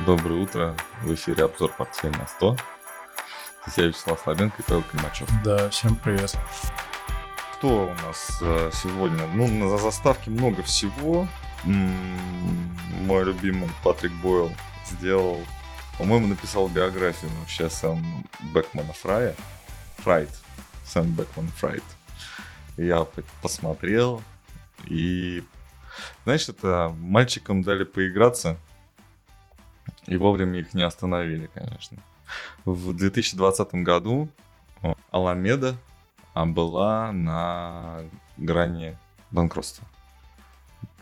Доброе утро. В эфире обзор портфель на 100. Здесь я Вячеслав Слабенко и Павел Климачев. Да, всем привет. Что у нас э, сегодня? Ну, на заставке много всего. М-м, мой любимый Патрик Бойл сделал, по-моему, написал биографию вообще сам Бекмана Фрая. Фрайт. Сэм Бекман Фрайт. Я посмотрел и знаешь, это мальчикам дали поиграться, и вовремя их не остановили, конечно. В 2020 году Аламеда была на грани банкротства.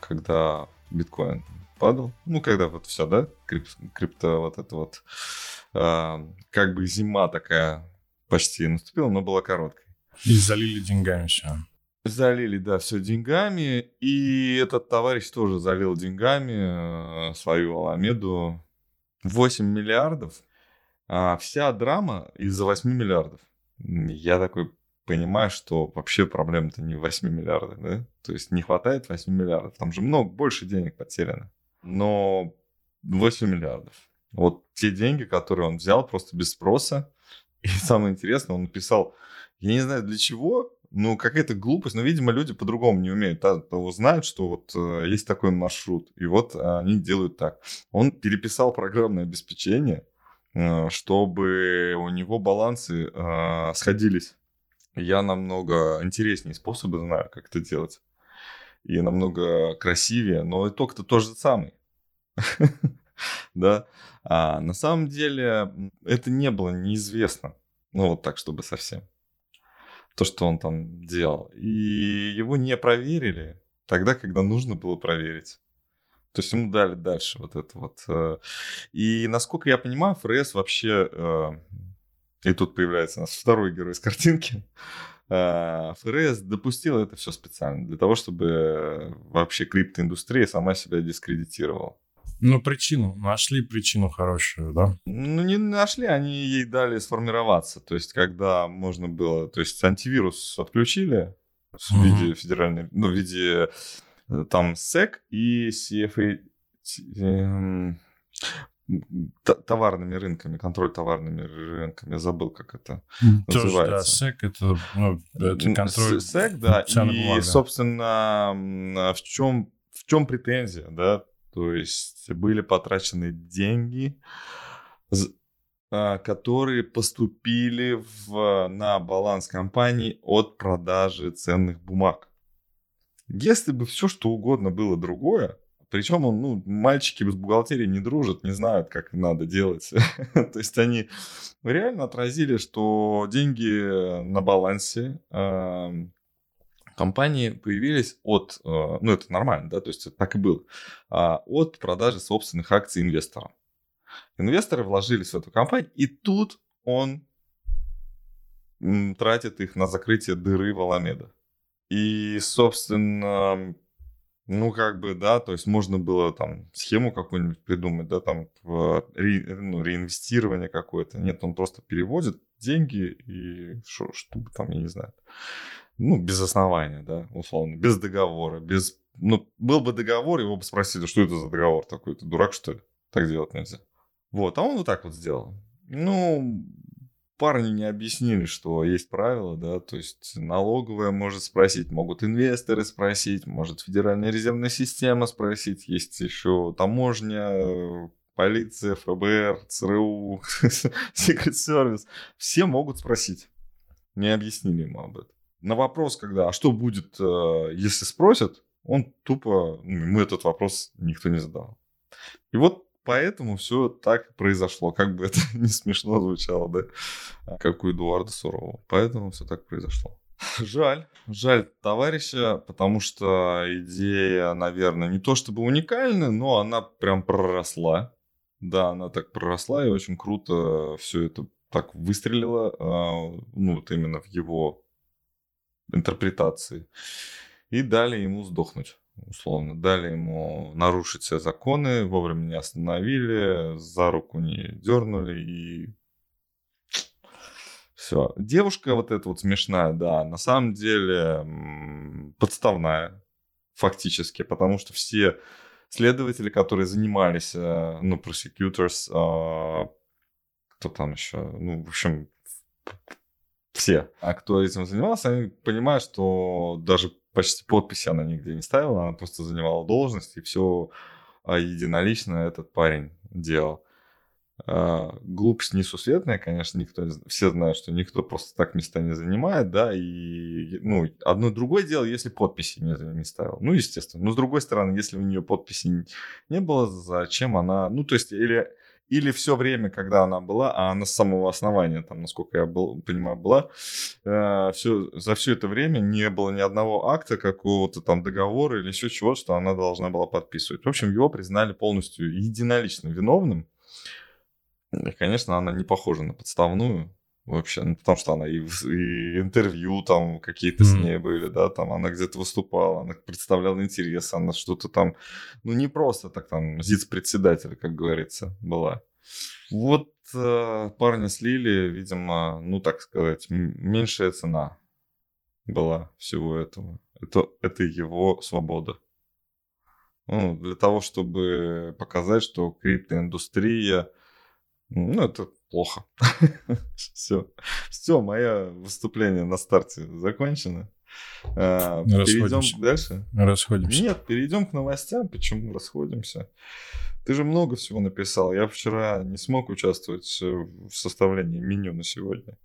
Когда биткоин падал, ну, когда вот все, да, крип, крипто, вот это вот, э, как бы зима такая почти наступила, но была короткой. И залили деньгами все. Залили, да, все деньгами. И этот товарищ тоже залил деньгами э, свою Аламеду 8 миллиардов. А вся драма из-за 8 миллиардов. Я такой понимаю, что вообще проблема-то не в 8 миллиардах, да? То есть не хватает 8 миллиардов. Там же много, больше денег потеряно. Но 8 миллиардов. Вот те деньги, которые он взял просто без спроса. И самое интересное, он написал, я не знаю для чего, ну, какая-то глупость, но, видимо, люди по-другому не умеют. Того знают, что вот э, есть такой маршрут, и вот они делают так. Он переписал программное обеспечение, э, чтобы у него балансы э, сходились. Я намного интереснее способы знаю, как это делать. И намного красивее, но итог-то тот же самый. Да. А на самом деле это не было неизвестно. Ну, вот так, чтобы совсем то, что он там делал. И его не проверили тогда, когда нужно было проверить. То есть ему дали дальше вот это вот. Э, и насколько я понимаю, ФРС вообще... Э, и тут появляется у нас второй герой из картинки. Э, ФРС допустил это все специально для того, чтобы вообще криптоиндустрия сама себя дискредитировала. Ну, причину, нашли причину хорошую, да? Ну, не нашли, они ей дали сформироваться. То есть, когда можно было, то есть, антивирус отключили в mm-hmm. виде федеральной, ну, в виде э, там SEC и CFA, эм, товарными рынками, контроль товарными рынками. Я забыл, как это Тоже, называется. Да, SEC это, ну, это контроль. SEC, да. И, бумага. собственно, в чем, в чем претензия, да? То есть были потрачены деньги, а, которые поступили в, на баланс компании от продажи ценных бумаг. Если бы все что угодно было другое, причем он, ну, мальчики без бухгалтерии не дружат, не знают, как надо делать. То есть они реально отразили, что деньги на балансе компании появились от, э, ну это нормально, да, то есть это так и было, а, от продажи собственных акций инвесторам. Инвесторы вложились в эту компанию, и тут он тратит их на закрытие дыры в Аламеда. И, собственно, ну, как бы, да, то есть можно было там схему какую-нибудь придумать, да, там ре, ну, реинвестирование какое-то. Нет, он просто переводит деньги и что, что там, я не знаю ну, без основания, да, условно, без договора, без... Ну, был бы договор, его бы спросили, что это за договор такой, ты дурак, что ли? Так делать нельзя. Вот, а он вот так вот сделал. Ну, парни не объяснили, что есть правила, да, то есть налоговая может спросить, могут инвесторы спросить, может Федеральная резервная система спросить, есть еще таможня, полиция, ФБР, ЦРУ, Secret Service. Все могут спросить. Не объяснили ему об этом на вопрос, когда, а что будет, э, если спросят, он тупо, ему этот вопрос никто не задал. И вот поэтому все так произошло, как бы это не смешно звучало, да, как у Эдуарда Сурового. Поэтому все так произошло. Жаль, жаль товарища, потому что идея, наверное, не то чтобы уникальная, но она прям проросла. Да, она так проросла и очень круто все это так выстрелило, а, ну вот именно в его интерпретации. И дали ему сдохнуть, условно. Дали ему нарушить все законы, вовремя не остановили, за руку не дернули и все. Девушка вот эта вот смешная, да, на самом деле подставная фактически, потому что все следователи, которые занимались, э, ну, prosecutors, э, кто там еще, ну, в общем, все. А кто этим занимался, они понимают, что даже почти подписи она нигде не ставила, она просто занимала должность, и все единолично этот парень делал. А, глупость несусветная, конечно, никто, все знают, что никто просто так места не занимает, да, и, ну, одно другое дело, если подписи не, не ставил, ну, естественно, но с другой стороны, если у нее подписи не было, зачем она, ну, то есть, или, или все время, когда она была, а она с самого основания, там, насколько я был, понимаю, была, э, все, за все это время не было ни одного акта, какого-то там договора или еще чего, что она должна была подписывать. В общем, его признали полностью единолично виновным, конечно, она не похожа на подставную вообще, ну, потому что она и, и интервью там какие-то mm-hmm. с ней были, да, там она где-то выступала, она представляла интерес, она что-то там, ну не просто так там зиц-председатель, как говорится, была. Вот э, парня слили, видимо, ну так сказать, меньшая цена была всего этого. Это, это его свобода. Ну, для того, чтобы показать, что криптоиндустрия ну, это плохо. Все. Все, мое выступление на старте закончено. А, перейдем дальше? Расходимся. Нет, перейдем к новостям. Почему расходимся? Ты же много всего написал. Я вчера не смог участвовать в составлении меню на сегодня.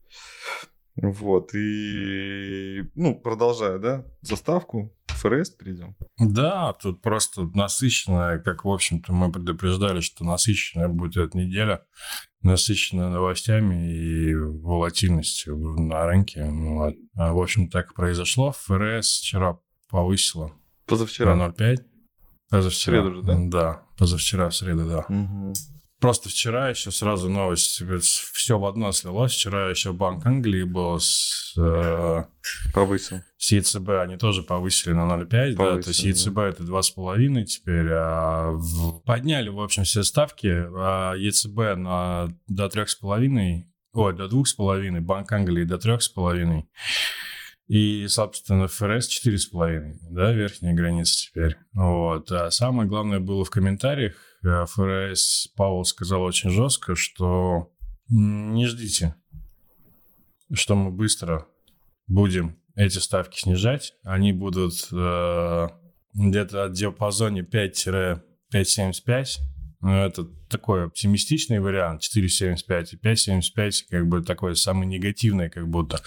Вот, и, ну, продолжая, да, заставку, ФРС перейдем. Да, тут просто насыщенная, как, в общем-то, мы предупреждали, что насыщенная будет эта неделя, насыщенная новостями и волатильностью на рынке. Вот. А, в общем, так и произошло. ФРС вчера повысила Позавчера. на 0,5. Позавчера. В среду же, да? Да, позавчера в среду, да. Угу. Просто вчера еще сразу новость, все в одно слилось. Вчера еще Банк Англии был с... Э, Повысил. С ЕЦБ они тоже повысили на 0,5, да, то есть ЕЦБ да. это 2,5 теперь. А в, подняли, в общем, все ставки, а ЕЦБ на, до 3,5, ой, до 2,5, Банк Англии до 3,5. И, собственно, ФРС 4,5, да, верхняя граница теперь. Вот. А самое главное было в комментариях, ФРС Павел сказал очень жестко, что не ждите, что мы быстро будем эти ставки снижать. Они будут э, где-то в диапазоне 5-5,75. Ну, это такой оптимистичный вариант, 4,75 и 5,75, как бы такой самый негативный, как будто.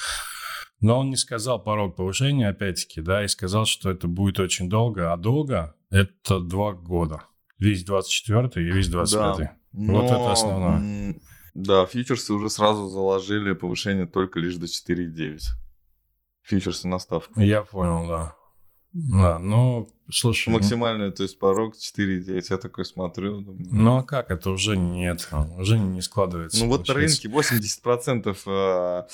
Но он не сказал порог повышения, опять-таки, да, и сказал, что это будет очень долго, а долго – это два года весь 24 и весь 25 да, Вот это основное. Да, фьючерсы уже сразу заложили повышение только лишь до 4,9. Фьючерсы на ставку. Я понял, да. Да, ну, слушай... Ну Максимальный, то есть порог 4,9. Я такой смотрю, думаю... Ну, а как? Это уже нет. Уже не складывается. Ну, вот на рынке 80%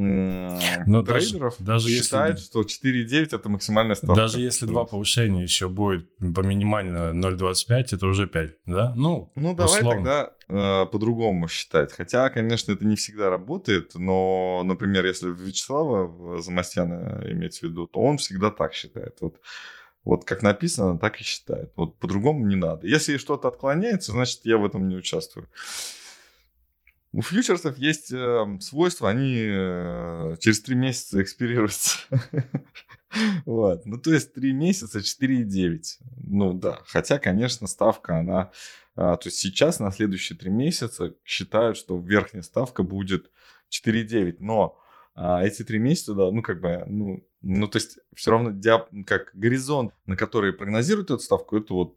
но трейдеров даже, даже считает, если, что 4,9 это максимальная ставка. Даже если два повышения еще будет по минимально 0,25, это уже 5, да? Ну, ну давай условно. тогда э, по-другому считать. Хотя, конечно, это не всегда работает, но, например, если Вячеслава Замастьяна иметь в виду, то он всегда так считает. Вот, вот как написано, так и считает. Вот по-другому не надо. Если что-то отклоняется, значит, я в этом не участвую. У фьючерсов есть э, свойства, они э, через три месяца экспирируются. вот. Ну, то есть три месяца 4,9. Ну, да. Хотя, конечно, ставка, она... А, то есть сейчас на следующие три месяца считают, что верхняя ставка будет 4,9. Но а, эти три месяца, да, ну, как бы, ну, ну, то есть все равно диап, как горизонт, на который прогнозируют эту ставку, это вот,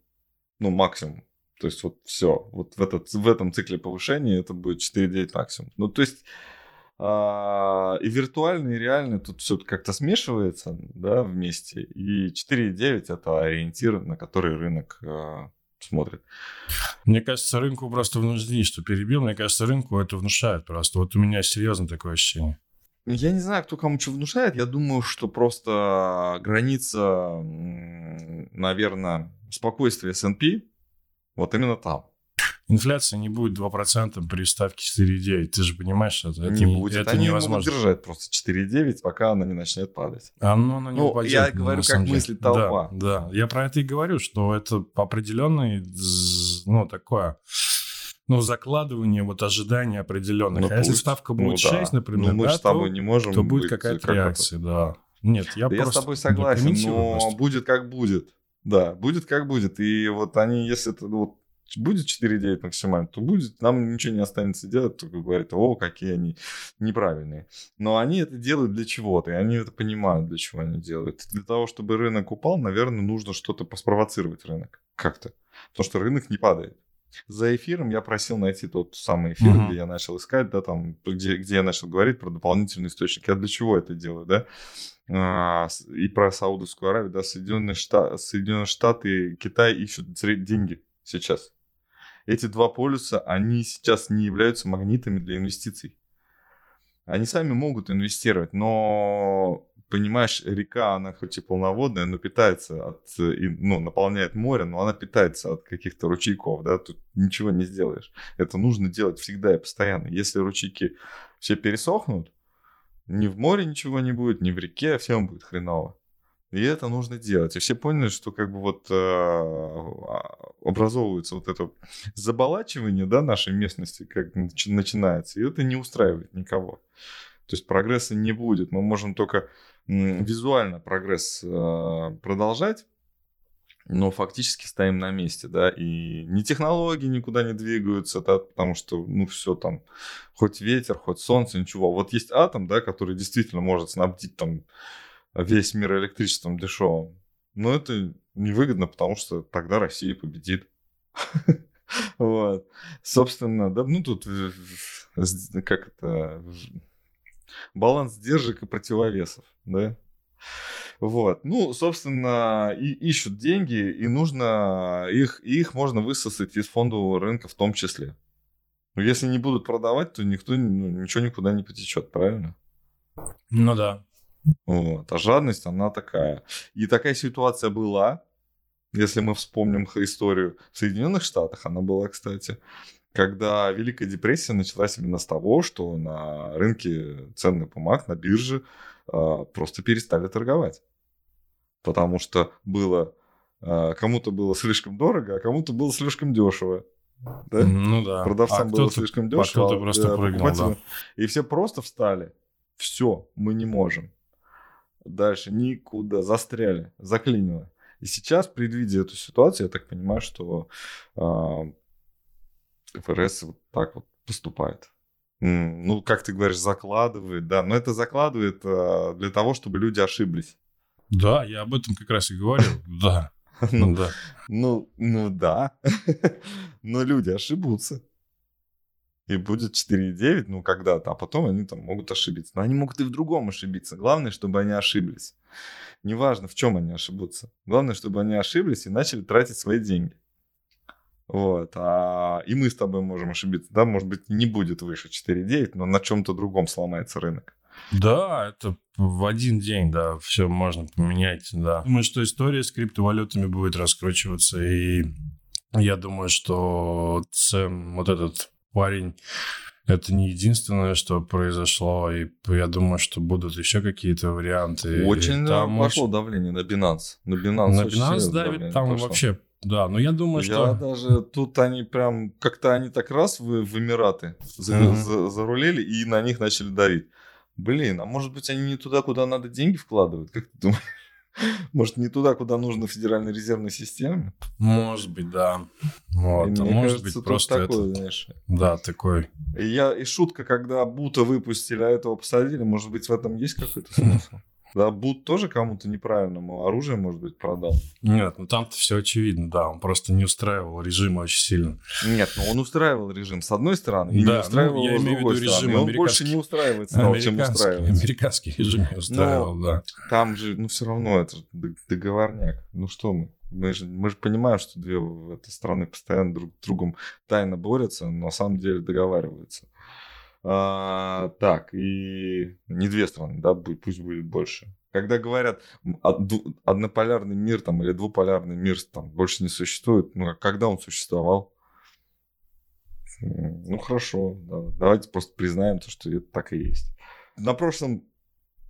ну, максимум то есть вот все, вот в, этот, в этом цикле повышения это будет 4,9 максимум. Ну, то есть а, и виртуально, и реально тут все как-то смешивается, да, вместе. И 4,9 это ориентир, на который рынок а, смотрит. Мне кажется, рынку просто внушили, что перебил, мне кажется, рынку это внушает просто. Вот у меня серьезно такое ощущение. Я не знаю, кто кому что внушает. Я думаю, что просто граница, наверное, спокойствия S&P вот именно там. инфляция не будет 2% при ставке 4,9. Ты же понимаешь, что это не, не будет. Это Они невозможно. могут держать просто 4,9, пока она не начнет падать. А, ну, она не Ну, упадет, я говорю, как деле. мыслит толпа. Да, да, я про это и говорю, что это определенный, ну, такое, ну, закладывание вот ожиданий определенных. Ну, а если ставка Ну будет да. 6, например, Ну, мы да, же с тобой то, не можем то будет быть, какая-то как это. реакция, да. Нет, я Да я с просто тобой согласен, но просто. будет как будет. Да, будет как будет. И вот они, если это ну, вот будет 4,9 максимально, то будет, нам ничего не останется делать, только говорить, о, какие они неправильные. Но они это делают для чего-то, и они это понимают, для чего они делают. Для того, чтобы рынок упал, наверное, нужно что-то спровоцировать рынок как-то. Потому что рынок не падает. За эфиром я просил найти тот самый эфир, Мгм. где я начал искать, да, там, где, где я начал говорить про дополнительный источник. Я для чего это делаю, да? А, и про Саудовскую Аравию, да, Соединенные Штаты, Соединенные Штаты и Китай ищут деньги сейчас. Эти два полюса, они сейчас не являются магнитами для инвестиций. Они сами могут инвестировать, но, понимаешь, река, она хоть и полноводная, но питается от, ну, наполняет море, но она питается от каких-то ручейков, да, тут ничего не сделаешь. Это нужно делать всегда и постоянно. Если ручейки все пересохнут, ни в море ничего не будет, ни в реке, всем будет хреново. И это нужно делать. И все поняли, что как бы вот э, а, образовывается вот это заболачивание, да, нашей местности, как нач- начинается, и это не устраивает никого. То есть прогресса не будет. Мы можем только визуально прогресс э, продолжать, но фактически стоим на месте, да, и ни технологии никуда не двигаются, да, потому что, ну, все там, хоть ветер, хоть солнце, ничего. Вот есть атом, да, который действительно может снабдить там весь мир электричеством дешевым. Но это невыгодно, потому что тогда Россия победит. Вот. Собственно, да, ну тут как это баланс сдержек и противовесов, да. Вот. Ну, собственно, и ищут деньги, и нужно их, и их можно высосать из фондового рынка в том числе. Но если не будут продавать, то никто ну, ничего никуда не потечет, правильно? Ну да. Вот. А жадность, она такая. И такая ситуация была, если мы вспомним историю в Соединенных Штатах, она была, кстати, когда Великая депрессия началась именно с того, что на рынке ценных бумаг, на бирже а, просто перестали торговать. Потому что было а, кому-то было слишком дорого, а кому-то было слишком дешево. Да? Ну да. Продавцам А было слишком а дешево. кто-то просто да, прыгнул, покупателям- И все просто встали. Все, мы не можем. Дальше никуда. Застряли. Заклинило. И сейчас, предвидя эту ситуацию, я так понимаю, что а, ФРС вот так вот поступает. Ну, как ты говоришь, закладывает, да. Но это закладывает а, для того, чтобы люди ошиблись. Да, я об этом как раз и говорил. Да. Ну, да. Ну, ну да. Но люди ошибутся. И будет 4,9, ну, когда-то, а потом они там могут ошибиться. Но они могут и в другом ошибиться. Главное, чтобы они ошиблись. Неважно, в чем они ошибутся. Главное, чтобы они ошиблись и начали тратить свои деньги. Вот. А и мы с тобой можем ошибиться. Да, может быть, не будет выше 4,9, но на чем-то другом сломается рынок. Да, это в один день, да, все можно поменять, да. Думаю, что история с криптовалютами будет раскручиваться, и я думаю, что Сэм, вот этот парень, это не единственное, что произошло, и я думаю, что будут еще какие-то варианты. Очень И там пошло очень- давление на Binance. На Binance, На Binance давит, там пошло. вообще, да, но я думаю, Я что... даже тут они прям как-то они так раз в, в Эмираты за- Мгм. за- зарулили и на них начали давить. Блин, а может быть они не туда, куда надо деньги вкладывают? Как ты думаешь? Может, не туда, куда нужно Федеральной резервной системе? Может быть, да. Вот, И а мне может кажется, быть, просто такое, это... знаешь. Да, такой... И, я, и шутка, когда Бута выпустили, а этого посадили, может быть, в этом есть какой-то смысл? Да, Бут тоже кому-то неправильному оружие, может быть, продал. Нет, ну там-то все очевидно, да, он просто не устраивал режима очень сильно. Нет, но он устраивал режим с одной стороны, и Да, не устраивал ну, я его с имею в другой виду стороны. режим он больше не устраивает стал, чем устраивает. американский режим не устраивал, да. Там же, ну, все равно это договорняк. Ну что мы? Мы же, мы же понимаем, что две этой страны постоянно друг с другом тайно борются, но на самом деле договариваются. А, так, и не две страны, да, пусть будет больше. Когда говорят, ду- однополярный мир там или двуполярный мир там больше не существует, ну, а когда он существовал? Ну хорошо, да. давайте просто признаем то, что это так и есть. На прошлом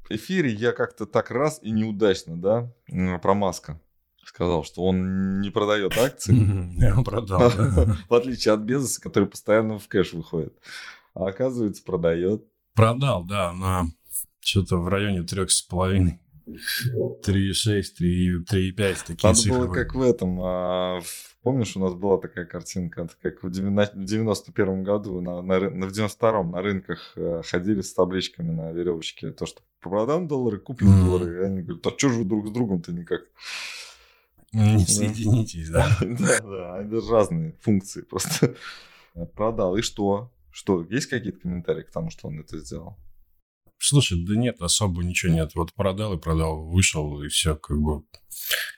эфире я как-то так раз и неудачно, да, про Маска сказал, что он не продает акции. Я продал. В отличие от Безоса, который постоянно в кэш выходит. А оказывается, продает. Продал, да, на что-то в районе трех с половиной. 3,6, 3,5, такие Надо цифры. было как в этом. А, помнишь, у нас была такая картинка, как в 91 году, на, на, в 92-м на рынках э, ходили с табличками на веревочке. То, что продам доллары, куплю mm. доллары. И они говорят, а что же вы друг с другом-то никак? Не соединитесь, да? Да, да, это разные функции просто. Продал, и что? Что, есть какие-то комментарии к тому, что он это сделал? Слушай, да нет, особо ничего нет. Вот продал и продал, вышел, и все, как бы.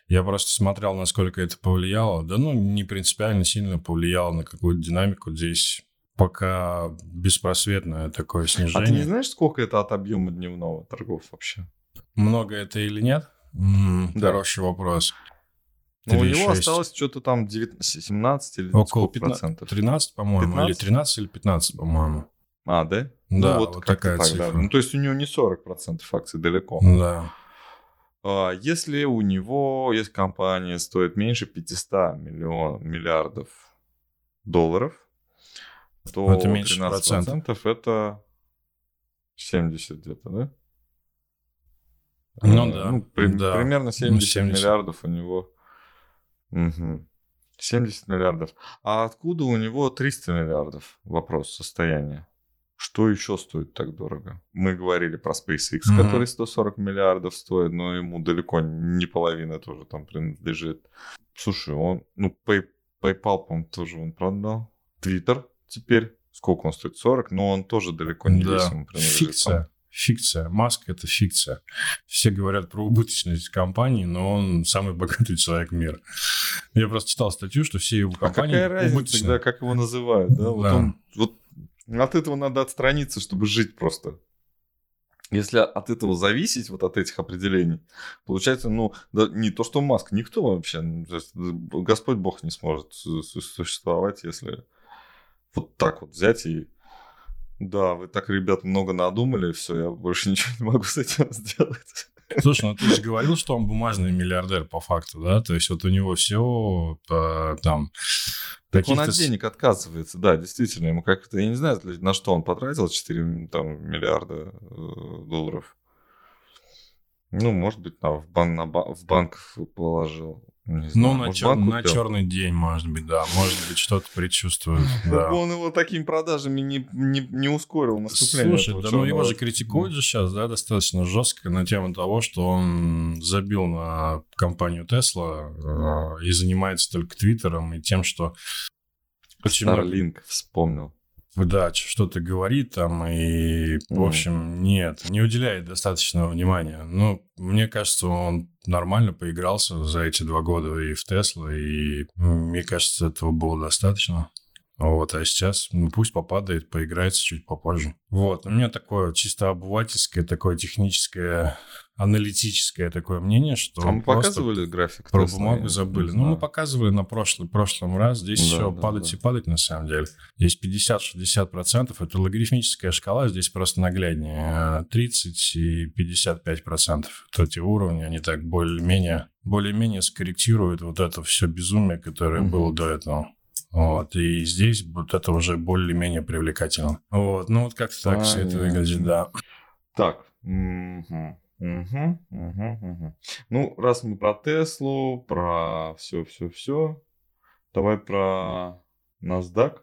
Я просто смотрел, насколько это повлияло. Да ну, не принципиально сильно повлияло на какую-то динамику здесь. Пока беспросветное такое снижение. А ты не знаешь, сколько это от объема дневного торгов вообще? Много это или нет? М-м, да. Хороший вопрос. Ну, у него осталось что-то там 19, 17 или Около 15, процентов? 13, по-моему, 15? или 13 или 15, по-моему. А, да? Да, ну, вот, вот такая так, цифра. Да. Ну, то есть у него не 40% акций далеко. Да. А, если у него есть компания, стоит меньше 500 миллион, миллиардов долларов, то это меньше 13% процентов это 70 где-то, да? Ну да. Ну, при, да. Примерно 70, 70 миллиардов у него. Угу. 70 миллиардов. А откуда у него 300 миллиардов? Вопрос состояния. Что еще стоит так дорого? Мы говорили про SpaceX, mm-hmm. который 140 миллиардов стоит, но ему далеко не половина тоже там принадлежит. Слушай, он, ну, Pay, PayPal, по-моему, тоже он продал. Twitter теперь, сколько он стоит? 40, но он тоже далеко не да. весь ему принадлежит. Фикция. Фикция. Маск – это фикция. Все говорят про убыточность компании, но он самый богатый человек мира. Я просто читал статью, что все его компании а какая разница тогда, как его называют? Да? да. Вот, он, вот от этого надо отстраниться, чтобы жить просто. Если от этого зависеть, вот от этих определений, получается, ну, да, не то, что Маск, никто вообще, ну, Господь Бог не сможет существовать, если вот так вот взять и да, вы так, ребят, много надумали, все, я больше ничего не могу с этим сделать. Слушай, ну ты же говорил, что он бумажный миллиардер по факту, да? То есть вот у него все э, там... Так он от денег отказывается, да, действительно. Ему как-то, я не знаю, на что он потратил 4 там, миллиарда э, долларов. Ну, может быть, на, в, бан, на, в банк положил. Не знаю, ну, на, чер... на черный день, может быть, да. Может быть, что-то предчувствует. Да. Он его такими продажами не, не, не ускорил наступление. Слушай, да, ну его же критикуют же сейчас, да, достаточно жестко на тему того, что он забил на компанию Tesla э, и занимается только Твиттером и тем, что... Почему... Starlink вспомнил да, что-то говорит там, и, в общем, нет, не уделяет достаточного внимания. Ну, мне кажется, он нормально поигрался за эти два года и в Тесла, и мне кажется, этого было достаточно. Вот, а сейчас ну, пусть попадает, поиграется чуть попозже. Вот, у меня такое чисто обывательское, такое техническое аналитическое такое мнение, что... А мы показывали график? Про бумагу забыли. Ну, мы показывали на прошлый, прошлом раз. Здесь да, все да, падать да. и падать на самом деле. Здесь 50-60%. Это логарифмическая шкала, здесь просто нагляднее. 30 и 55%. Вот эти уровни, они так более-менее более-менее скорректируют вот это все безумие, которое угу. было до этого. Вот, и здесь вот это уже более-менее привлекательно. Вот, ну вот как-то так все это выглядит, да. Так, угу. Угу, угу, угу. Ну, раз мы про Теслу, про все-все-все, давай про NASDAQ,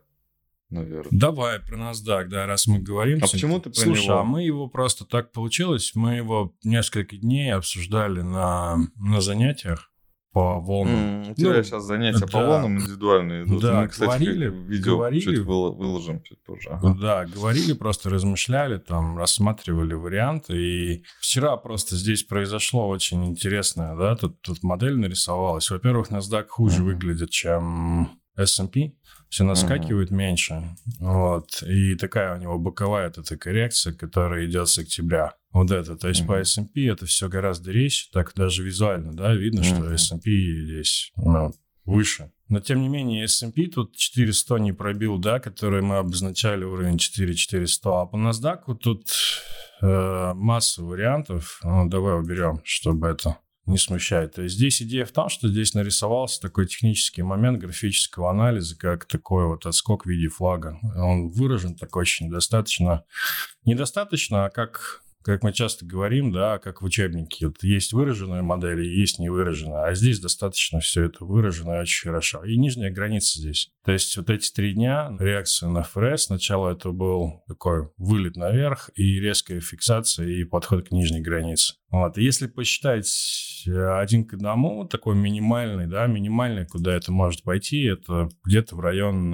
наверное. Давай про NASDAQ, да, раз мы говорим. А почему ты про Слушай, него? а мы его просто так получилось, мы его несколько дней обсуждали на, на занятиях по волнам. Mm, у тебя ну, сейчас занятия да, по волнам индивидуальные идут. Да, Мы, кстати, говорили, видео говорили, чуть выложим чуть позже. Ага. Да, говорили, просто размышляли, там, рассматривали варианты. И вчера просто здесь произошло очень интересное, да, тут, тут модель нарисовалась. Во-первых, NASDAQ хуже mm-hmm. выглядит, чем S&P все наскакивает uh-huh. меньше. Вот. И такая у него боковая вот эта коррекция, которая идет с октября. Вот это. То есть uh-huh. по S&P это все гораздо резче. Так даже визуально, да, видно, uh-huh. что S&P здесь ну, выше. Но, тем не менее, S&P тут 4100 не пробил, да, который мы обозначали уровень 4400. А по NASDAQ тут э, масса вариантов. Ну, давай уберем, чтобы это не смущает. То есть здесь идея в том, что здесь нарисовался такой технический момент графического анализа, как такой вот отскок в виде флага. Он выражен так очень достаточно, недостаточно, а как как мы часто говорим, да, как в учебнике. Вот есть выраженная модель и есть невыраженная. А здесь достаточно все это выражено очень хорошо. И нижняя граница здесь. То есть вот эти три дня реакция на ФРС, сначала это был такой вылет наверх и резкая фиксация и подход к нижней границе. Вот. И если посчитать Э, один к одному, такой минимальный, да, минимальный, куда это может пойти, это где-то в район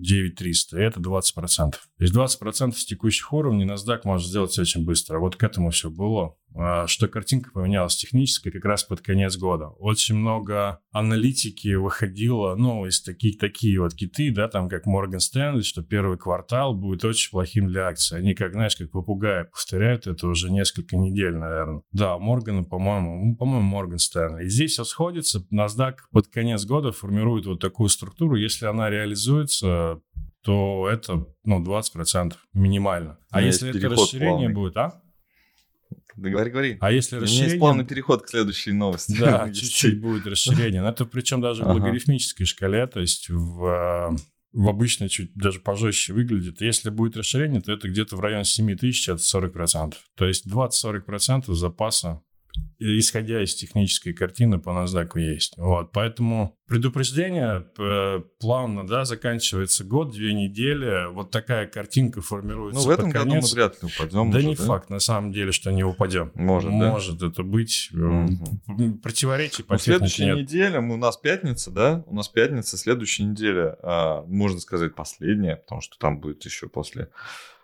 9300, э, и это 20%. То есть 20% с текущих уровней NASDAQ может сделать очень быстро. Вот к этому все было. А, что картинка поменялась технически как раз под конец года. Очень много аналитики выходило, ну, из таких, такие вот киты, да, там, как Morgan Stanley, что первый квартал будет очень плохим для акций. Они, как, знаешь, как попугаи повторяют это уже несколько недель, наверное. Да, Моргана, по-моему, по-моему, Morgan Stanley. И здесь все сходится. NASDAQ под конец года формирует вот такую структуру. Если она реализуется, то это, ну, 20% минимально. А если это расширение плавный. будет, а? Да говори, говори. А если расширение... У меня есть плавный переход к следующей новости. Да, чуть-чуть будет расширение. Но это причем даже в логарифмической шкале, то есть в, э, в обычной чуть даже пожестче выглядит. Если будет расширение, то это где-то в районе 7 тысяч, это 40%. То есть 20-40% запаса исходя из технической картины по NASDAQ есть. Вот, поэтому предупреждение э, плавно, да, заканчивается год, две недели, вот такая картинка формируется Ну, в этом году мы вряд ли упадем. Да уже, не да? факт, на самом деле, что не упадем. Может, Может да? это быть. Угу. Противоречий по ну, Следующая нет. неделя, у нас пятница, да? У нас пятница, следующая неделя, а, можно сказать, последняя, потому что там будет еще после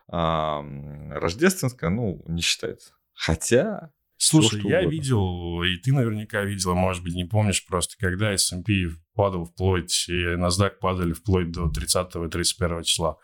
а, рождественская, ну, не считается. Хотя Слушай, я угодно. видел, и ты наверняка видела, может быть, не помнишь просто, когда S&P падал вплоть, и NASDAQ падали вплоть до 30-31 числа.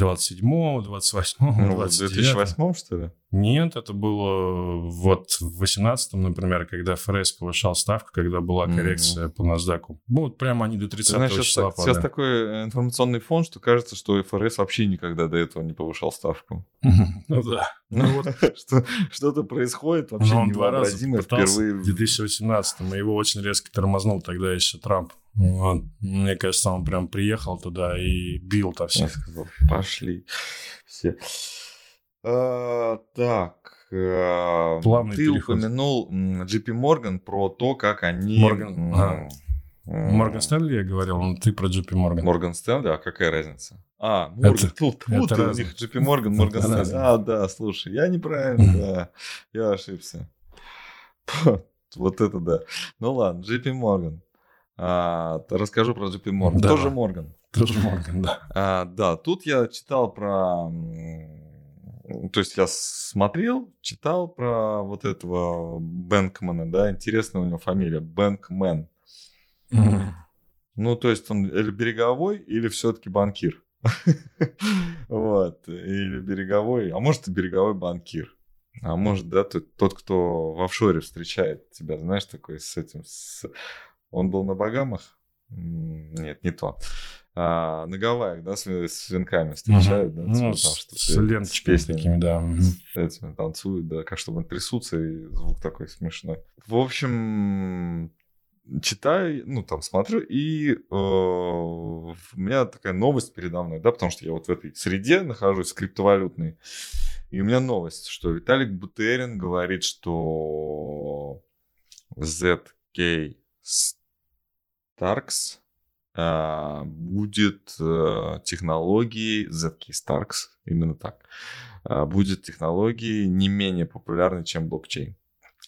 27-го, 28-го, 29 В 2008 что ли? Нет, это было вот в 18-м, например, когда ФРС повышал ставку, когда была коррекция mm-hmm. по NASDAQ. Ну, вот прямо они до 30 знаешь, числа сейчас, сейчас такой э, информационный фон, что кажется, что ФРС вообще никогда до этого не повышал ставку. Ну да. Ну вот что-то происходит вообще невообразимое впервые. В 2018-м, его очень резко тормознул тогда еще Трамп. Вот. Мне кажется, он прям приехал туда и бил то всех. Сказал, пошли все. А, так, а, Плавный ты переход. упомянул JP Morgan про то, как они... Морган, а. Морган Стэнли я говорил, но ты про JP Morgan. Морган Стэнли, а какая разница? А, Морган, это, тут, тут у них JP Morgan, Морган Стэнли. А, да, слушай, я неправильно, да, я ошибся. Вот это да. Ну ладно, JP Morgan. А, расскажу про JP Morgan. Да. Тоже Морган. Тоже Морган, да. А, да, тут я читал про... То есть я смотрел, читал про вот этого Бэнкмана, да, интересная у него фамилия, Бэнкмен. Mm-hmm. Ну, то есть он или береговой, или все-таки банкир. Вот, или береговой, а может и береговой банкир. А может, да, тот, кто в офшоре встречает тебя, знаешь, такой с этим, с он был на Багамах? Нет, не то. А, на Гавайях, да, с, с венками встречают, угу. да, ну, типа, там, что с ленточками с такими, да. С этими танцуют, да, как чтобы трясутся, и звук такой смешной. В общем, читаю, ну, там, смотрю, и э, у меня такая новость передо мной, да, потому что я вот в этой среде нахожусь, криптовалютной, и у меня новость, что Виталик Бутерин говорит, что ZK Starks а, будет э, технологией ZK Starks, именно так, а, будет технологией не менее популярной, чем блокчейн.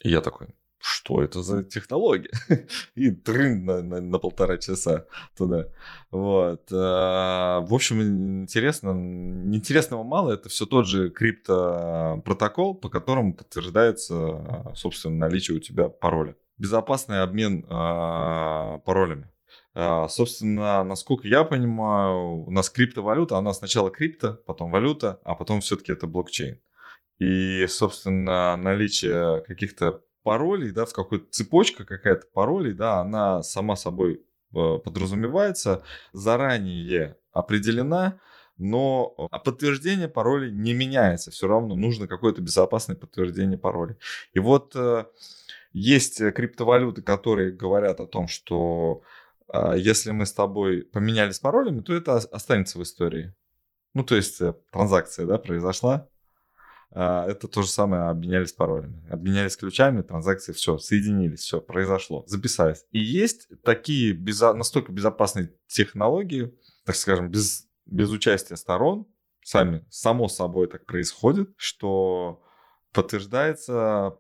И я такой, что это за технология? И трын на, на, на полтора часа туда. Вот. А, в общем, интересно, интересного мало. Это все тот же криптопротокол, по которому подтверждается, собственно, наличие у тебя пароля безопасный обмен э, паролями. Э, собственно, насколько я понимаю, у нас криптовалюта, она сначала крипто, потом валюта, а потом все-таки это блокчейн. И, собственно, наличие каких-то паролей, да, в какой-то цепочке какая-то паролей, да, она сама собой э, подразумевается, заранее определена, но а, подтверждение паролей не меняется. Все равно нужно какое-то безопасное подтверждение паролей. И вот э, есть криптовалюты, которые говорят о том, что э, если мы с тобой поменялись паролями, то это останется в истории. Ну, то есть э, транзакция, да, произошла, а, это то же самое, обменялись паролями. Обменялись ключами, транзакции, все, соединились, все, произошло, записались. И есть такие безо... настолько безопасные технологии, так скажем, без, без участия сторон, сами, само собой так происходит, что подтверждается,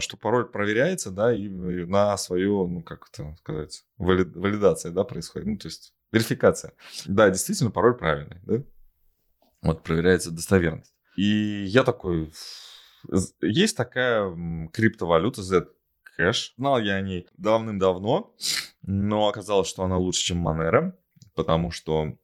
что пароль проверяется, да, и на свою, ну, как это сказать, валидация, да, происходит, ну, то есть верификация. Да, действительно, пароль правильный, да, вот проверяется достоверность. И я такой, есть такая криптовалюта Zcash. Знал я о ней давным-давно, но оказалось, что она лучше, чем Monero, потому что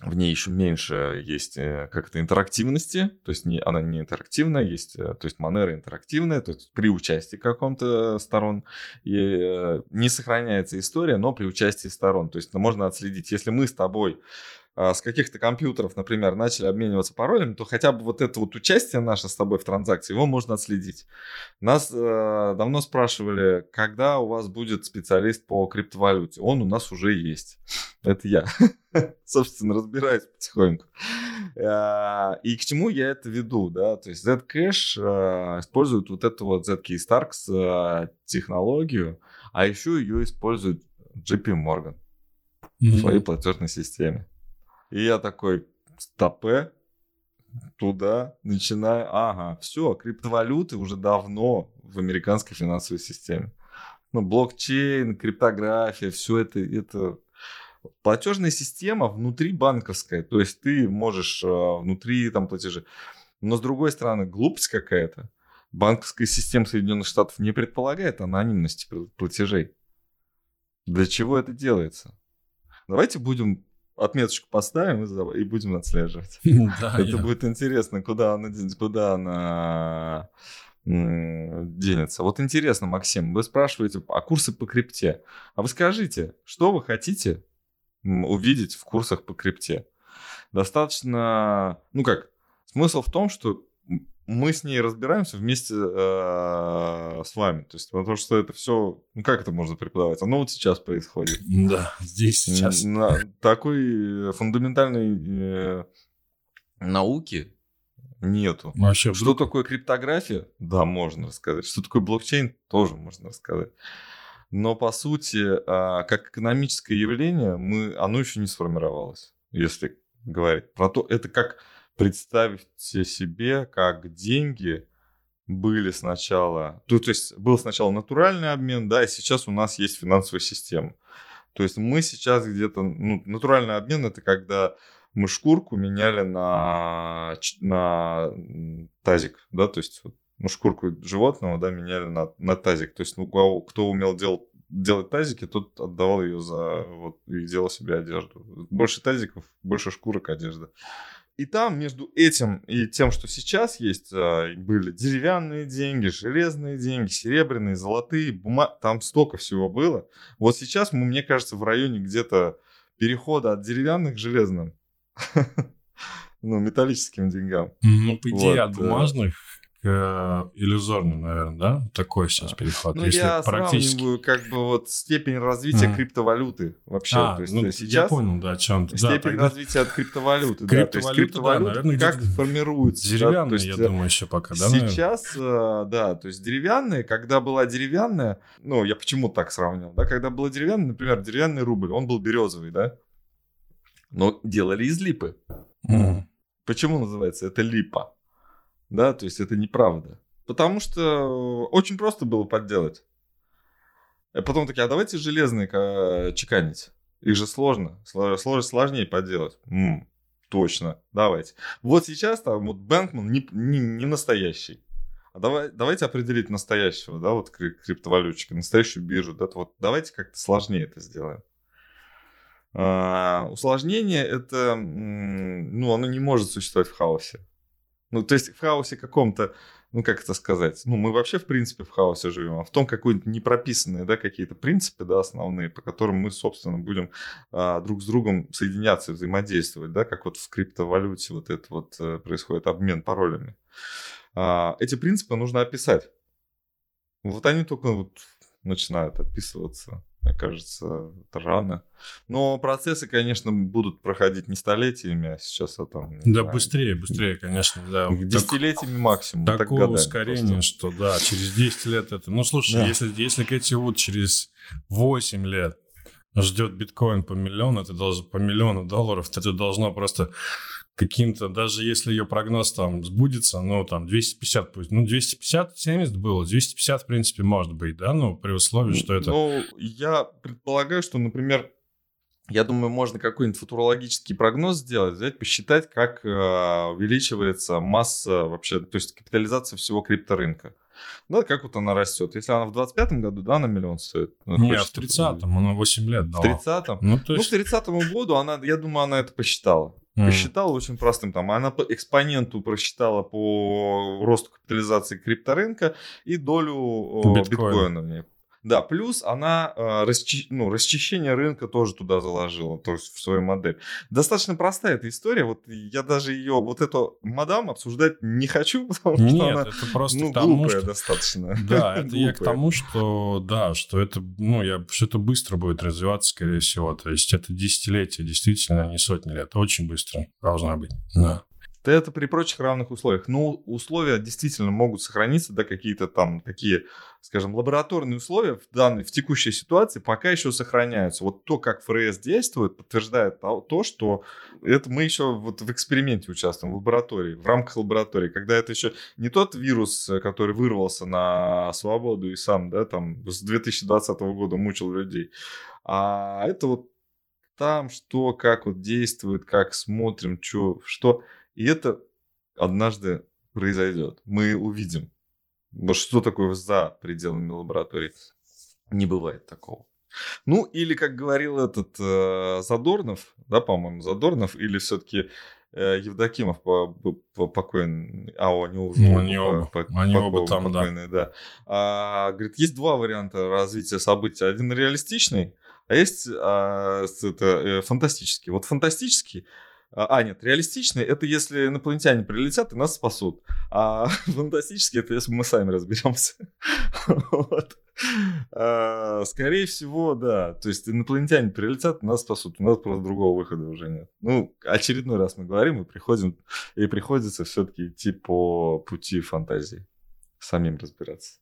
в ней еще меньше есть э, как-то интерактивности, то есть не, она не интерактивная, есть, э, то есть Monero интерактивная, то есть при участии каком-то сторон и, э, не сохраняется история, но при участии сторон, то есть можно отследить, если мы с тобой с каких-то компьютеров, например, начали обмениваться паролями, то хотя бы вот это вот участие наше с тобой в транзакции, его можно отследить. Нас э, давно спрашивали, когда у вас будет специалист по криптовалюте. Он у нас уже есть. Это я. Собственно, разбираюсь потихоньку. А, и к чему я это веду, да? То есть Zcash э, использует вот эту вот Zkey Starks э, технологию, а еще ее использует JP Morgan в своей платежной системе. И я такой, стопе, туда, начинаю, ага, все, криптовалюты уже давно в американской финансовой системе. Ну, блокчейн, криптография, все это, это платежная система внутри банковская, то есть ты можешь а, внутри там платежи. Но с другой стороны, глупость какая-то. Банковская система Соединенных Штатов не предполагает анонимности платежей. Для чего это делается? Давайте будем отметочку поставим и, будем отслеживать. Это будет интересно, куда она, куда она денется. Вот интересно, Максим, вы спрашиваете, а курсы по крипте? А вы скажите, что вы хотите увидеть в курсах по крипте? Достаточно, ну как, смысл в том, что мы с ней разбираемся вместе э, с вами. То есть, потому что это все, ну как это можно преподавать? Оно вот сейчас происходит. Да, здесь сейчас. На такой фундаментальной э, науки нету. Вообще, что вдруг... такое криптография? Да, можно рассказать. Что такое блокчейн? Тоже можно рассказать. Но по сути, э, как экономическое явление, мы, оно еще не сформировалось, если говорить про то, это как представьте себе, как деньги были сначала, то, то есть был сначала натуральный обмен, да, и сейчас у нас есть финансовая система. То есть мы сейчас где-то, ну, натуральный обмен это когда мы шкурку меняли на, на тазик, да, то есть ну, шкурку животного, да, меняли на, на тазик. То есть, ну, кто умел делать делать тазики, тот отдавал ее за вот и делал себе одежду. Больше тазиков, больше шкурок одежды. И там между этим и тем, что сейчас есть, а, были деревянные деньги, железные деньги, серебряные, золотые, бумаги. Там столько всего было. Вот сейчас мы, мне кажется, в районе где-то перехода от деревянных к железным. Ну, металлическим деньгам. Ну, по идее, от бумажных к э, иллюзорным, наверное, да? Такой сейчас переход. Ну, Если я практически... сравниваю как бы вот степень развития а. криптовалюты вообще. А, то есть ну, сейчас я понял, да, о чем ты. Степень да, тогда... развития от криптовалюты. Криптовалюта, да, то есть криптовалюта, да, наверное, как формируется. Деревянные, да, есть, я думаю, еще пока, да? Сейчас, наверное? да, то есть деревянные, когда была деревянная, ну, я почему так сравнил, да, когда была деревянная, например, деревянный рубль, он был березовый, да, но делали из липы. Mm. Почему называется это липа? Да, то есть это неправда. Потому что очень просто было подделать. А потом такие, а давайте железные чеканить. Их же сложно. Сложно, сложнее подделать. М-м, точно, давайте. Вот сейчас там вот Бэнкман не, не, не настоящий. А давай, давайте определить настоящего, да, вот криптовалютчика, настоящую биржу, да, вот давайте как-то сложнее это сделаем. А, усложнение это, ну, оно не может существовать в хаосе. Ну, то есть в хаосе каком-то ну, как это сказать, ну, мы вообще, в принципе, в хаосе живем, а в том какие-то непрописанные, да, какие-то принципы, да, основные, по которым мы, собственно, будем а, друг с другом соединяться, взаимодействовать, да, как вот в криптовалюте вот это вот а, происходит обмен паролями. А, эти принципы нужно описать. Вот они только вот начинают описываться мне кажется, это рано. Но процессы, конечно, будут проходить не столетиями, а сейчас а там... Да, знаю, быстрее, быстрее, конечно, да. Десятилетиями максимум. Такое так ускорение, просто. что да, через 10 лет это... Ну, слушай, да. если, если Кэти Вуд через 8 лет ждет биткоин по миллиону, это должно по миллиону долларов, это должно просто каким-то, даже если ее прогноз там сбудется, ну, там, 250 пусть, ну, 250, 70 было, 250, в принципе, может быть, да, ну, при условии, что это... Ну, я предполагаю, что, например, я думаю, можно какой-нибудь футурологический прогноз сделать, взять, посчитать, как э, увеличивается масса вообще, то есть капитализация всего крипторынка. Да, как вот она растет. Если она в 25-м году, да, на миллион стоит? Ну, Нет, в 30-м, она 8 лет дала. В 30-м? Ну, то есть... ну, к 30-му году она, я думаю, она это посчитала. Mm. Посчитала очень простым. Там, она по экспоненту просчитала по росту капитализации крипторынка и долю биткоина, биткоина в ней. Да, плюс она э, расчи, ну, расчищение рынка тоже туда заложила, то есть в свою модель. Достаточно простая эта история. Вот я даже ее, вот эту мадам обсуждать не хочу, потому Нет, что она это просто ну, тому, глупая что... достаточно. Да, это я к тому, что да, что это, ну, я, что это быстро будет развиваться, скорее всего. То есть это десятилетие, действительно, не сотни лет. Очень быстро должна быть. Да. Это при прочих равных условиях. Но условия действительно могут сохраниться, да, какие-то там такие, скажем, лабораторные условия в данной, в текущей ситуации пока еще сохраняются. Вот то, как ФРС действует, подтверждает то, что это мы еще вот в эксперименте участвуем, в лаборатории, в рамках лаборатории, когда это еще не тот вирус, который вырвался на свободу и сам, да, там с 2020 года мучил людей, а это вот там что, как вот действует, как смотрим, что, что и это однажды произойдет. Мы увидим. Что такое за пределами лаборатории? Не бывает такого. Ну, или, как говорил этот э, Задорнов, да, по-моему, Задорнов, или все-таки э, Евдокимов по, по, покойный, а, они уже ну, они оба, по, они по, оба там, покойные, да. да. А, говорит, есть два варианта развития событий. Один реалистичный, а есть а, это, э, фантастический. Вот фантастический а, а, нет, реалистичный это если инопланетяне прилетят и нас спасут. А фантастический это если мы сами разберемся. вот. а, скорее всего, да. То есть инопланетяне прилетят и нас спасут. У нас просто другого выхода уже нет. Ну, очередной раз мы говорим и приходим, и приходится все-таки идти по пути фантазии. Самим разбираться.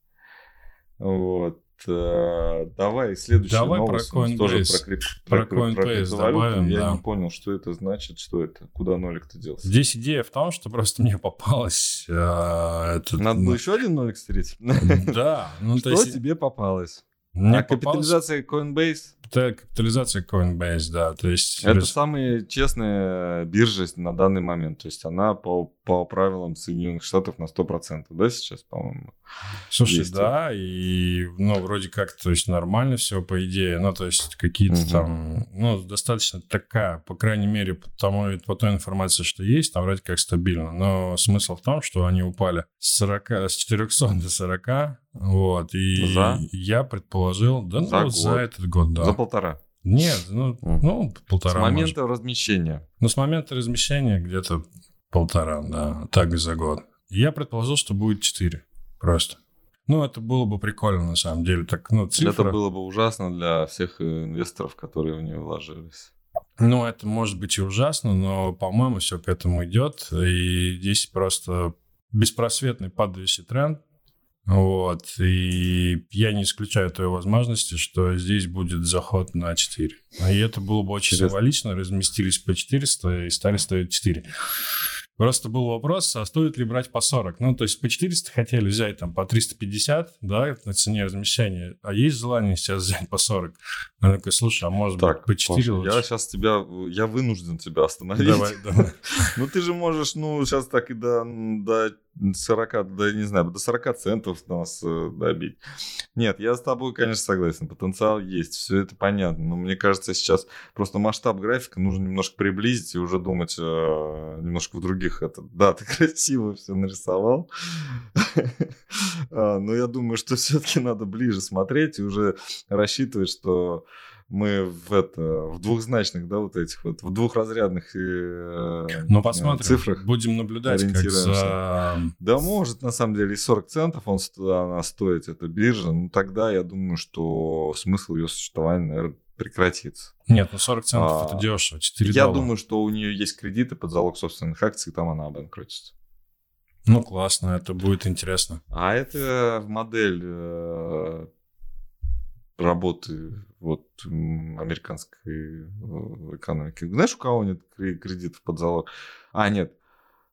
Вот. Э, давай следующий Давай новость. Про Coinbase. Тоже про, крип... про, про Coinbase про добавим. Я да. не понял, что это значит, что это, куда нолик-то делся. Здесь идея в том, что просто мне попалось... Э, этот... Надо было еще один нолик стереть? Да. Ну, что есть... тебе попалось? Мне а капитализация Coinbase? Это капитализация Coinbase, да. То есть... Это самая честная биржа на данный момент. То есть она по, по правилам Соединенных Штатов на 100%, да, сейчас, по-моему? Слушай, есть. да, и, ну, вроде как, то есть нормально все, по идее. Ну, то есть какие-то угу. там, ну, достаточно такая, по крайней мере, по, тому, по той информации, что есть, там вроде как стабильно. Но смысл в том, что они упали с 40, с 400 до 40, вот, и за? я предположил, да, за, ну, год. за этот год, да. За полтора. Нет, ну, ну полтора. С момента может. размещения. Ну, с момента размещения где-то полтора, да, так за год. Я предположил, что будет четыре просто. Ну, это было бы прикольно, на самом деле. Так, ну, цифра... Это было бы ужасно для всех инвесторов, которые в нее вложились. Ну, это может быть и ужасно, но, по-моему, все к этому идет. И здесь просто беспросветный падающий тренд. Вот. И я не исключаю той возможности, что здесь будет заход на 4. И это было бы очень Интересно. символично. Разместились по 400 и стали стоить 4. Просто был вопрос, а стоит ли брать по 40? Ну, то есть по 400 хотели взять там по 350, да, на цене размещения, а есть желание сейчас взять по 40? Она такой, слушай, а может так, быть по 4 Паша, лучше? Я сейчас тебя, я вынужден тебя остановить. Давай, давай. Ну, ты же можешь, ну, сейчас так и до, до 40, да не знаю, до 40 центов нас э, добить. Нет, я с тобой, конечно, согласен. Потенциал есть, все это понятно. Но мне кажется, сейчас просто масштаб графика нужно немножко приблизить и уже думать э, немножко в других. Это, да, ты красиво все нарисовал. А, но я думаю, что все-таки надо ближе смотреть и уже рассчитывать, что мы в это в двухзначных, да, вот этих вот в двухразрядных э, ну, посмотрим, цифрах. Будем наблюдать, как за... Да, может, на самом деле, и 40 центов он, она стоит, эта биржа. Ну, тогда я думаю, что смысл ее существования, наверное, прекратится. Нет, ну 40 центов а, это дешево, 4 Я доллара. думаю, что у нее есть кредиты под залог собственных акций, там она обанкротится. Ну, классно, это будет интересно. А это модель э, работы вот американской э, экономики. Знаешь, у кого нет кредитов под залог? А, нет.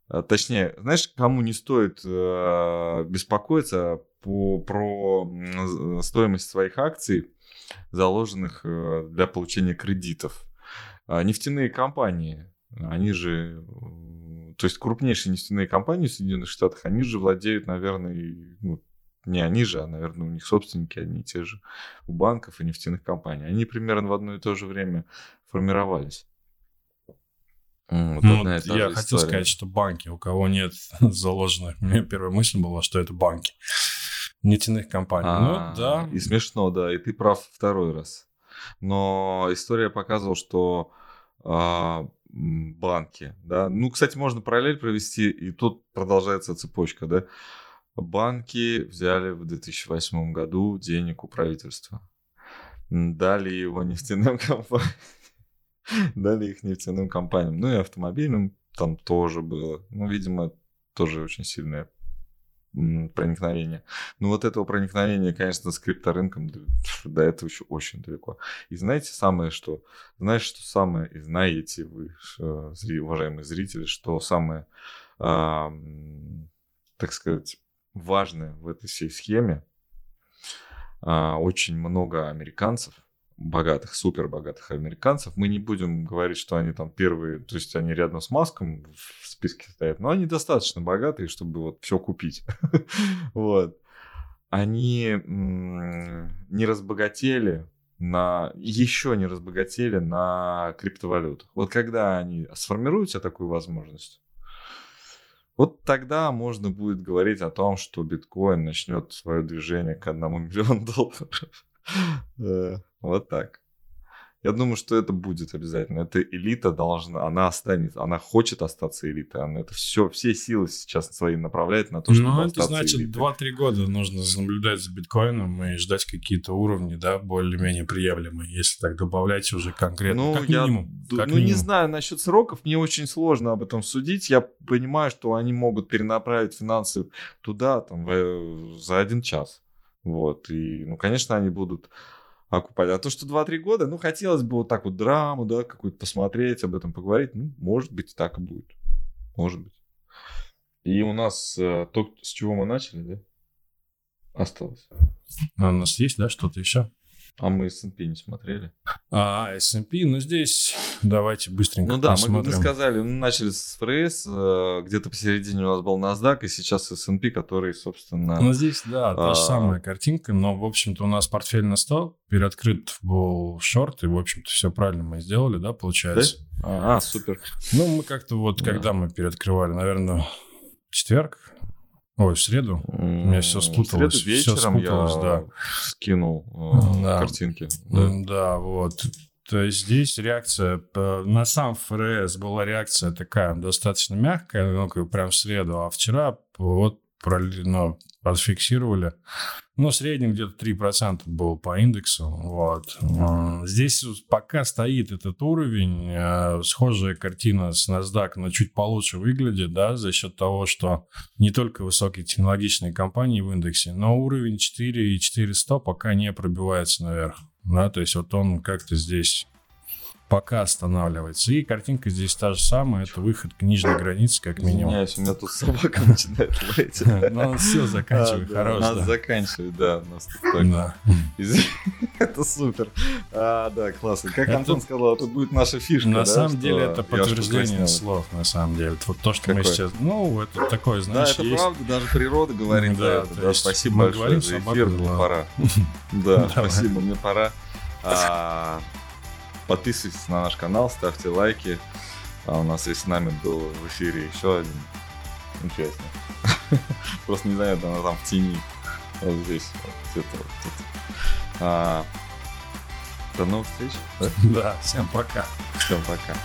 А, точнее, знаешь, кому не стоит э, беспокоиться по, про стоимость своих акций, заложенных э, для получения кредитов? А, нефтяные компании, они же, то есть крупнейшие нефтяные компании в Соединенных Штатах, они же владеют, наверное, ну, не они же, а, наверное, у них собственники одни и те же у банков и нефтяных компаний. Они примерно в одно и то же время формировались. Вот ну, я история. хотел сказать, что банки, у кого нет заложенных, у меня первая мысль была, что это банки нефтяных компаний. А, ну, да. И смешно, да, и ты прав второй раз. Но история показывала, что а, банки, да, ну, кстати, можно параллель провести, и тут продолжается цепочка, да, Банки взяли в 2008 году денег у правительства. Дали его нефтяным компаниям. Дали их нефтяным компаниям. Ну и автомобильным там тоже было. Ну, видимо, тоже очень сильное проникновение. Ну, вот этого проникновения, конечно, с крипторынком до этого еще очень далеко. И знаете самое, что... Знаешь, что самое... И знаете вы, уважаемые зрители, что самое, а, так сказать, важное в этой всей схеме. А, очень много американцев, богатых, супер богатых американцев. Мы не будем говорить, что они там первые, то есть они рядом с Маском в списке стоят, но они достаточно богатые, чтобы вот все купить. Вот. Они не разбогатели на еще не разбогатели на криптовалютах. Вот когда они сформируют себе такую возможность, вот тогда можно будет говорить о том, что биткоин начнет свое движение к одному миллиону долларов. Вот так. Я думаю, что это будет обязательно. Эта элита должна, она останется, она хочет остаться элитой. Она это все, все силы сейчас свои направляет на то, чтобы Ну, это значит, 2-3 года нужно наблюдать за биткоином и ждать какие-то уровни, да, более-менее приемлемые, если так добавлять уже конкретно, ну, как минимум. Я, как ну, минимум. не знаю, насчет сроков мне очень сложно об этом судить. Я понимаю, что они могут перенаправить финансы туда, там, за один час. Вот, и, ну, конечно, они будут окупать. А то, что 2-3 года, ну, хотелось бы вот так вот драму, да, какую-то посмотреть, об этом поговорить. Ну, может быть, так и будет. Может быть. И у нас э, то, с чего мы начали, да, осталось. А у нас есть, да, что-то еще? А мы S&P не смотрели. А, S&P, ну здесь давайте быстренько Ну да, посмотрим. мы, мы сказали, мы начали с ФРС, э, где-то посередине у нас был NASDAQ, и сейчас S&P, который, собственно... Ну здесь, да, та же а, самая картинка, но, в общем-то, у нас портфель на стол, переоткрыт был шорт, и, в общем-то, все правильно мы сделали, да, получается? Да? А, супер. Ну, мы как-то вот, да. когда мы переоткрывали, наверное, четверг, Ой, в среду? У меня все спуталось. В среду вечером все спуталось, я да. скинул э, да. картинки. Да. да, вот. То есть здесь реакция на сам ФРС была реакция такая достаточно мягкая, ну, прям в среду, а вчера вот ну, подфиксировали. Ну, в среднем где-то 3% было по индексу. Вот. Здесь пока стоит этот уровень. Э, схожая картина с NASDAQ, но чуть получше выглядит, да, за счет того, что не только высокие технологичные компании в индексе, но уровень 4 и 400 пока не пробивается наверх. Да, то есть вот он как-то здесь пока останавливается. И картинка здесь та же самая, это выход к нижней границе, как минимум. Извиняюсь, у меня тут собака начинает лаять. Ну, все, заканчивай, хорош. Нас заканчивает, да. Да. Это супер. А, да, классно. Как Антон сказал, это будет наша фишка, На самом деле, это подтверждение слов, на самом деле. Вот то, что мы сейчас... Ну, это такое, знаешь, Да, это правда, даже природа говорит. Да, спасибо большое за эфир, мне пора. Да, спасибо, мне пора. Подписывайтесь на наш канал, ставьте лайки. А у нас и с нами был в эфире еще один участник. Просто незаметно, она там в тени. Вот здесь. Где-то тут. А, до новых встреч. Да, всем пока. Всем пока.